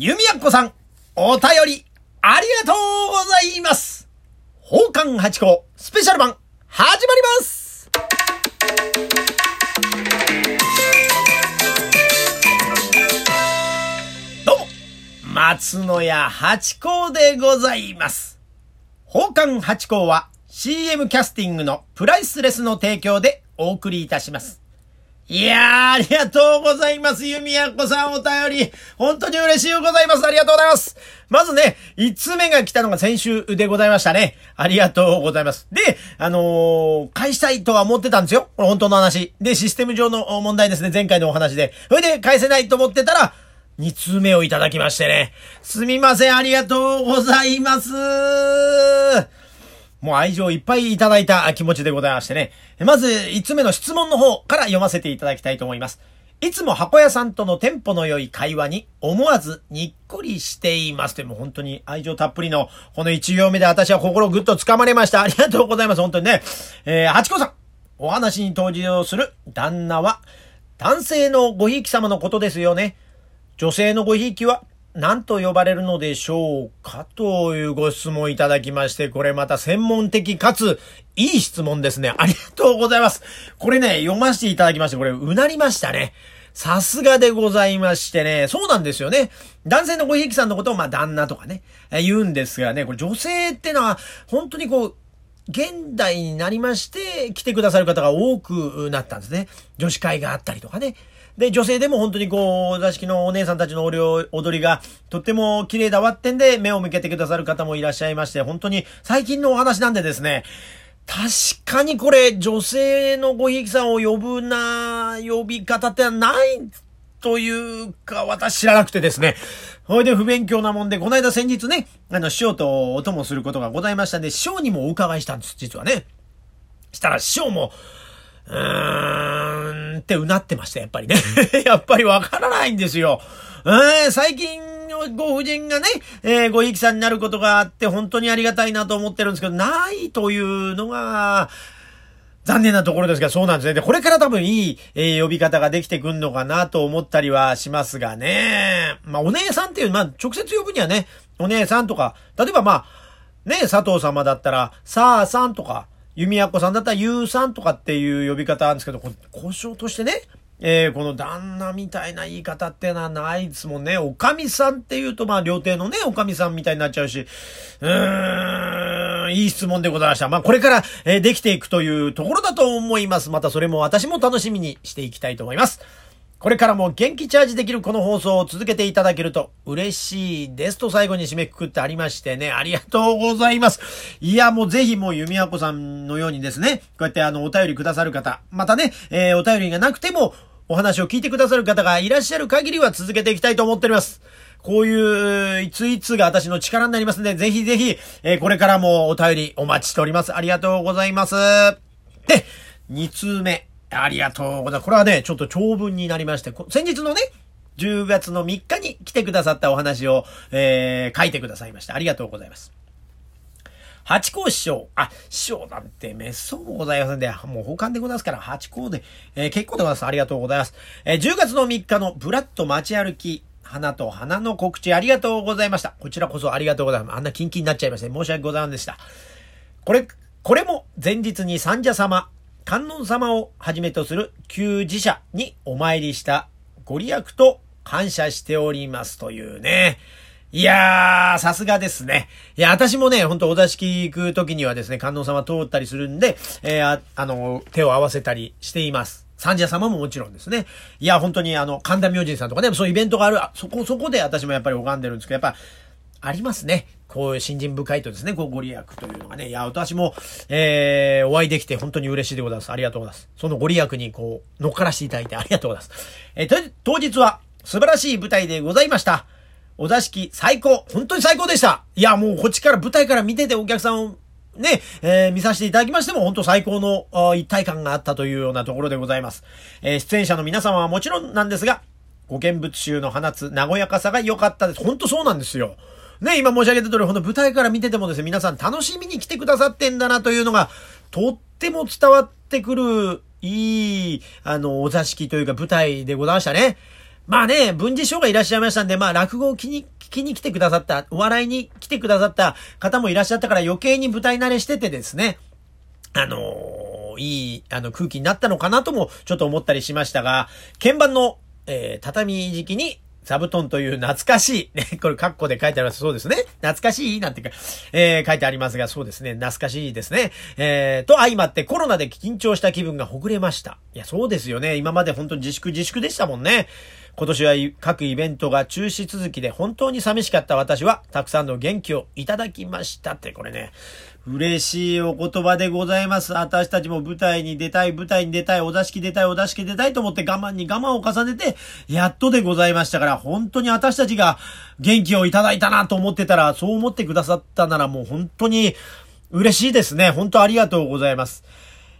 弓矢子さん、お便り、ありがとうございます宝冠八甲スペシャル版、始まりますどうも、松野屋八甲でございます。宝冠八甲は CM キャスティングのプライスレスの提供でお送りいたします。いやー、ありがとうございます。弓矢子さんお便り。本当に嬉しいございます。ありがとうございます。まずね、5つ目が来たのが先週でございましたね。ありがとうございます。で、あのー、返したいとは思ってたんですよ。これ本当の話。で、システム上の問題ですね。前回のお話で。それで返せないと思ってたら、2通目をいただきましてね。すみません。ありがとうございます。もう愛情いっぱいいただいた気持ちでございましてね。まず、5つ目の質問の方から読ませていただきたいと思います。いつも箱屋さんとのテンポの良い会話に思わずにっこりしています。でも本当に愛情たっぷりのこの1行目で私は心ぐっと掴まれました。ありがとうございます。本当にね。えー、八子さん。お話に登場する旦那は男性のごひいき様のことですよね。女性のごひいきは何と呼ばれるのでしょうか？というご質問いただきまして、これまた専門的かつ、いい質問ですね。ありがとうございます。これね、読ませていただきまして、これ、うなりましたね。さすがでございましてね。そうなんですよね。男性のごひいきさんのことを、まあ、旦那とかね、言うんですがね、これ女性ってのは、本当にこう、現代になりまして、来てくださる方が多くなったんですね。女子会があったりとかね。で、女性でも本当にこう、座敷のお姉さんたちの踊りがとっても綺麗だわってんで目を向けてくださる方もいらっしゃいまして、本当に最近のお話なんでですね、確かにこれ、女性のごひいきさんを呼ぶな、呼び方ってないというか、私知らなくてですね。ほいで不勉強なもんで、この間先日ね、あの、師匠とお供することがございましたんで、師匠にもお伺いしたんです、実はね。したら師匠も、うーんってうなってました、やっぱりね。やっぱりわからないんですよ。えー、最近、ご婦人がね、えー、ごひいきさんになることがあって、本当にありがたいなと思ってるんですけど、ないというのが、残念なところですが、そうなんですね。で、これから多分いい、えー、呼び方ができてくんのかなと思ったりはしますがね。まあ、お姉さんっていう、まあ、直接呼ぶにはね、お姉さんとか、例えばまあ、ね、佐藤様だったら、さあさんとか、弓矢子さんだったら、ゆうさんとかっていう呼び方なんですけど、交渉としてね、えー、この旦那みたいな言い方ってのはないですもんね。おかみさんって言うと、まあ、料亭のね、おかみさんみたいになっちゃうし、うーん、いい質問でございました。まあ、これから、えー、できていくというところだと思います。またそれも私も楽しみにしていきたいと思います。これからも元気チャージできるこの放送を続けていただけると嬉しいですと最後に締めくくってありましてね、ありがとうございます。いや、もうぜひもう弓矢子さんのようにですね、こうやってあの、お便りくださる方、またね、えー、お便りがなくても、お話を聞いてくださる方がいらっしゃる限りは続けていきたいと思っております。こういう、いついつが私の力になりますので、ぜひぜひ、えー、これからもお便りお待ちしております。ありがとうございます。で、2通目。ありがとうございます。これはね、ちょっと長文になりまして、先日のね、10月の3日に来てくださったお話を、えー、書いてくださいました。ありがとうございます。八甲師匠。あ、師匠なんて滅相もございませんで、もう保管でございますから、八甲で、えー、結構でございます。ありがとうございます。えー、10月の3日のブラッド街歩き、花と花の告知ありがとうございました。こちらこそありがとうございます。あんなキンキンになっちゃいまして、申し訳ございませんでした。これ、これも前日に三者様、観音様をはじめとする旧寺社にお参りしたご利益と感謝しておりますというね。いやー、さすがですね。いや、私もね、ほんとお座敷行く時にはですね、観音様通ったりするんで、えー、あ、あの、手を合わせたりしています。三者様ももちろんですね。いや、本当にあの、神田明神さんとかね、そういうイベントがある、あそこ、そこで私もやっぱり拝んでるんですけど、やっぱ、ありますね。こういう信心深いとですね、こうご利益というのがね。いや、私も、えー、お会いできて本当に嬉しいでございます。ありがとうございます。そのご利益にこう、乗っからしていただいてありがとうございます。えー、当日は素晴らしい舞台でございました。お座敷最高。本当に最高でした。いや、もうこっちから舞台から見ててお客さんをね、えー、見させていただきましても、本当最高の一体感があったというようなところでございます。えー、出演者の皆様はもちろんなんですが、ご見物集の放つ和やかさが良かったです。本当そうなんですよ。ね、今申し上げた通り、ほんと舞台から見ててもですね、皆さん楽しみに来てくださってんだなというのが、とっても伝わってくる、いい、あの、お座敷というか舞台でございましたね。まあね、文治師匠がいらっしゃいましたんで、まあ落語を聞に、聞きに来てくださった、お笑いに来てくださった方もいらっしゃったから余計に舞台慣れしててですね、あのー、いい、あの空気になったのかなともちょっと思ったりしましたが、鍵盤の、えー、畳敷きに座布団という懐かしい、ね、これカッコで書いてあります。そうですね。懐かしいなんてか、えー、書いてありますが、そうですね。懐かしいですね。えー、と相まってコロナで緊張した気分がほぐれました。いや、そうですよね。今まで本当に自粛自粛でしたもんね。今年は各イベントが中止続きで本当に寂しかった私は、たくさんの元気をいただきましたって、これね、嬉しいお言葉でございます。私たちも舞台に出たい、舞台に出たい、お座敷出たい、お座敷出たいと思って我慢に我慢を重ねて、やっとでございましたから、本当に私たちが元気をいただいたなと思ってたら、そう思ってくださったならもう本当に嬉しいですね。本当ありがとうございます。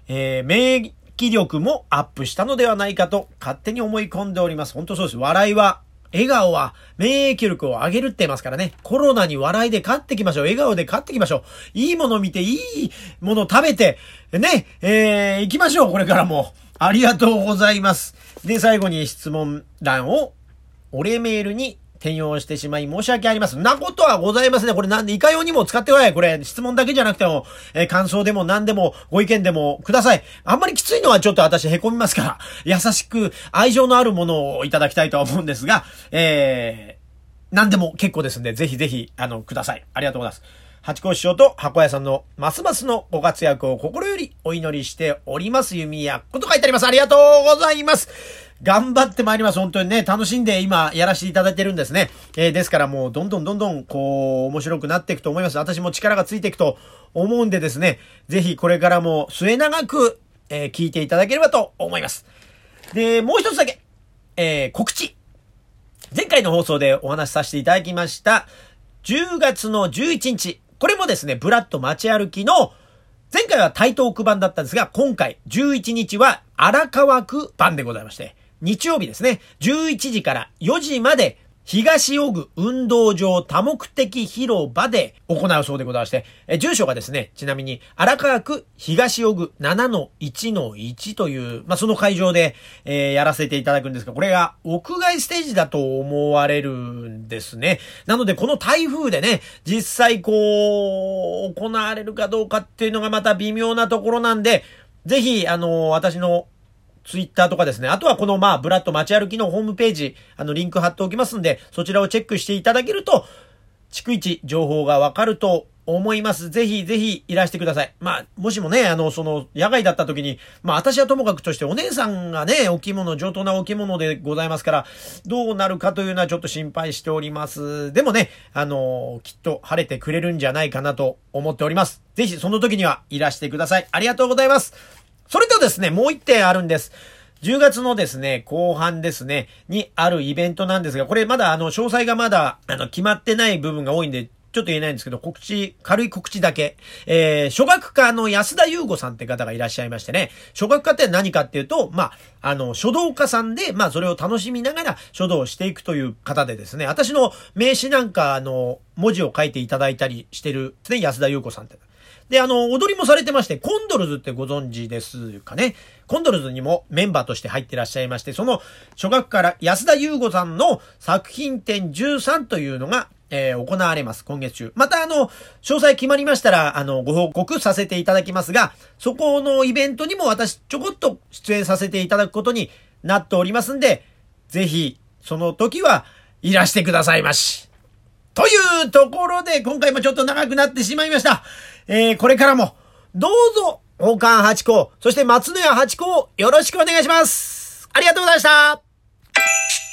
えー、免疫力もアップしたのではないかと勝手に思い込んでおります。本当そうです。笑いは笑顔は免疫力を上げるって言いますからね。コロナに笑いで勝ってきましょう。笑顔で勝ってきましょう。いいもの見て、いいもの食べて、ね、えー、行きましょう。これからも。ありがとうございます。で、最後に質問欄を、お礼メールに転用してしまい申し訳あります。なことはございますね。これなんで、いかようにも使ってください。これ、質問だけじゃなくても、えー、感想でも何でも、ご意見でもください。あんまりきついのはちょっと私凹みますから、優しく愛情のあるものをいただきたいとは思うんですが、えー、何でも結構ですんで、ぜひぜひ、あの、ください。ありがとうございます。八甲師匠と箱屋さんのますますのご活躍を心よりお祈りしております。弓矢こと書いてあります。ありがとうございます。頑張ってまいります。本当にね、楽しんで今やらせていただいてるんですね。えー、ですからもうどんどんどんどんこう面白くなっていくと思います。私も力がついていくと思うんでですね、ぜひこれからも末永く、えー、聞いていただければと思います。で、もう一つだけ、えー、告知。前回の放送でお話しさせていただきました、10月の11日、これもですね、ブラッド街歩きの前回は台東区版だったんですが、今回11日は荒川区版でございまして、日曜日ですね、11時から4時まで東尾具運動場多目的広場で行うそうでございまして、え住所がですね、ちなみに荒川区東尾具7-1-1という、まあ、その会場で、えー、やらせていただくんですが、これが屋外ステージだと思われるんですね。なので、この台風でね、実際こう、行われるかどうかっていうのがまた微妙なところなんで、ぜひ、あの私のツイッターとかですね。あとはこのまあ、ブラッド街歩きのホームページ、あの、リンク貼っておきますんで、そちらをチェックしていただけると、逐一情報がわかると思います。ぜひぜひいらしてください。まあ、もしもね、あの、その、野外だった時に、まあ私はともかくとしてお姉さんがね、お着物、上等なお着物でございますから、どうなるかというのはちょっと心配しております。でもね、あの、きっと晴れてくれるんじゃないかなと思っております。ぜひその時にはいらしてください。ありがとうございます。それとですね、もう一点あるんです。10月のですね、後半ですね、にあるイベントなんですが、これまだあの、詳細がまだ、あの、決まってない部分が多いんで、ちょっと言えないんですけど、告知、軽い告知だけ。えー、書学科の安田優吾さんって方がいらっしゃいましてね、書学科って何かっていうと、まあ、あの、書道家さんで、まあ、それを楽しみながら書道をしていくという方でですね、私の名刺なんか、あの、文字を書いていただいたりしてるね、安田優子さんって。で、あの、踊りもされてまして、コンドルズってご存知ですかね？コンドルズにもメンバーとして入ってらっしゃいまして、その、初学から安田優吾さんの作品展13というのが、えー、行われます、今月中。また、あの、詳細決まりましたら、あの、ご報告させていただきますが、そこのイベントにも私、ちょこっと出演させていただくことになっておりますんで、ぜひ、その時はいらしてくださいまし。というところで、今回もちょっと長くなってしまいました。えー、これからも、どうぞ、王冠八甲、そして松野屋八甲よろしくお願いします。ありがとうございました。